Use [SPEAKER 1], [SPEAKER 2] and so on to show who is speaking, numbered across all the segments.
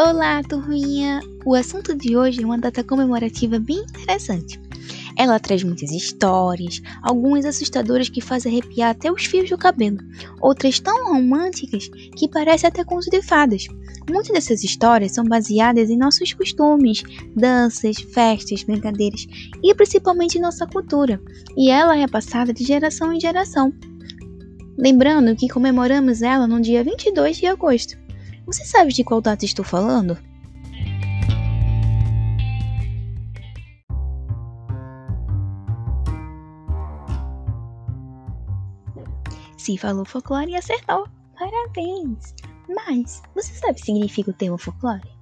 [SPEAKER 1] Olá, turminha! O assunto de hoje é uma data comemorativa bem interessante. Ela traz muitas histórias, algumas assustadoras que fazem arrepiar até os fios do cabelo, outras tão românticas que parecem até contos de fadas. Muitas dessas histórias são baseadas em nossos costumes, danças, festas, brincadeiras e principalmente nossa cultura, e ela é passada de geração em geração. Lembrando que comemoramos ela no dia 22 de agosto. Você sabe de qual data estou falando? Se falou folclore e acertou. Parabéns! Mas, você sabe o que significa o termo folclore?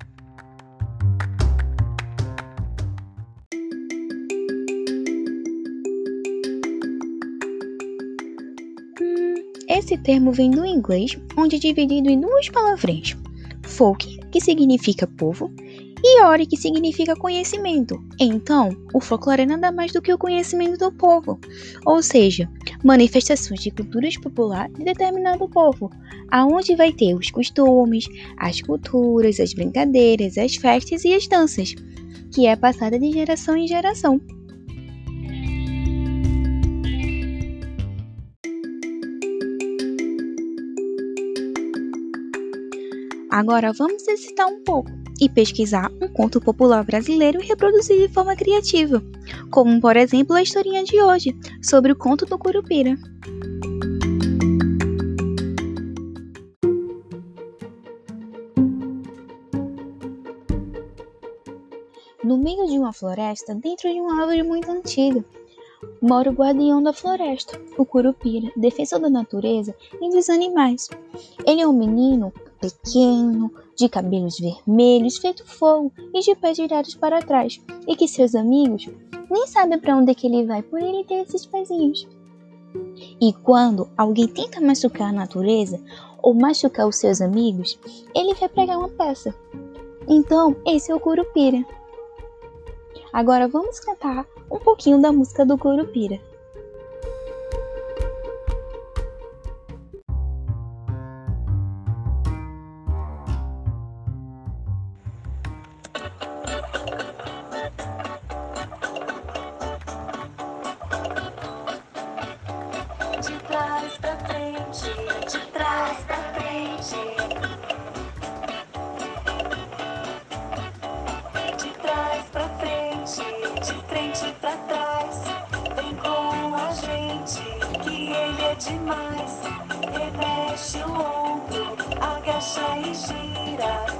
[SPEAKER 1] Esse termo vem do inglês, onde é dividido em duas palavrinhas: folk, que significa povo, e ore, que significa conhecimento. Então, o folclore é nada mais do que o conhecimento do povo, ou seja, manifestações de culturas populares de determinado povo, aonde vai ter os costumes, as culturas, as brincadeiras, as festas e as danças, que é passada de geração em geração. Agora vamos exercitar um pouco e pesquisar um conto popular brasileiro e reproduzir de forma criativa, como por exemplo a historinha de hoje sobre o conto do Curupira. No meio de uma floresta, dentro de uma árvore muito antiga, mora o guardião da floresta, o Curupira, defensor da natureza e dos animais. Ele é um menino pequeno, de cabelos vermelhos, feito fogo e de pés virados para trás, e que seus amigos nem sabem para onde é que ele vai por ele ter esses pezinhos. E quando alguém tenta machucar a natureza ou machucar os seus amigos, ele vai pregar uma peça. Então, esse é o Curupira. Agora vamos cantar um pouquinho da música do Curupira.
[SPEAKER 2] Demais. Remexe o ombro, agacha e gira.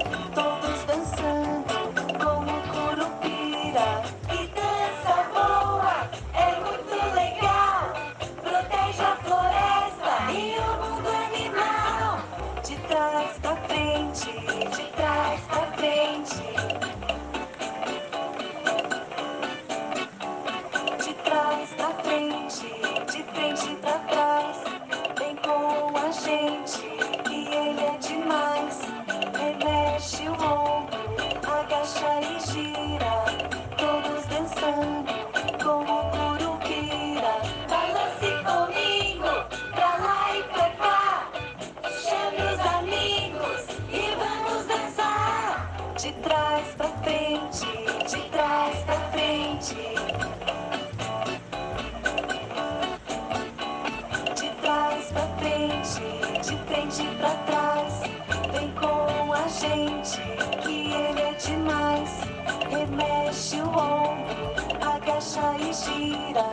[SPEAKER 2] mexe o ombro, agacha e gira.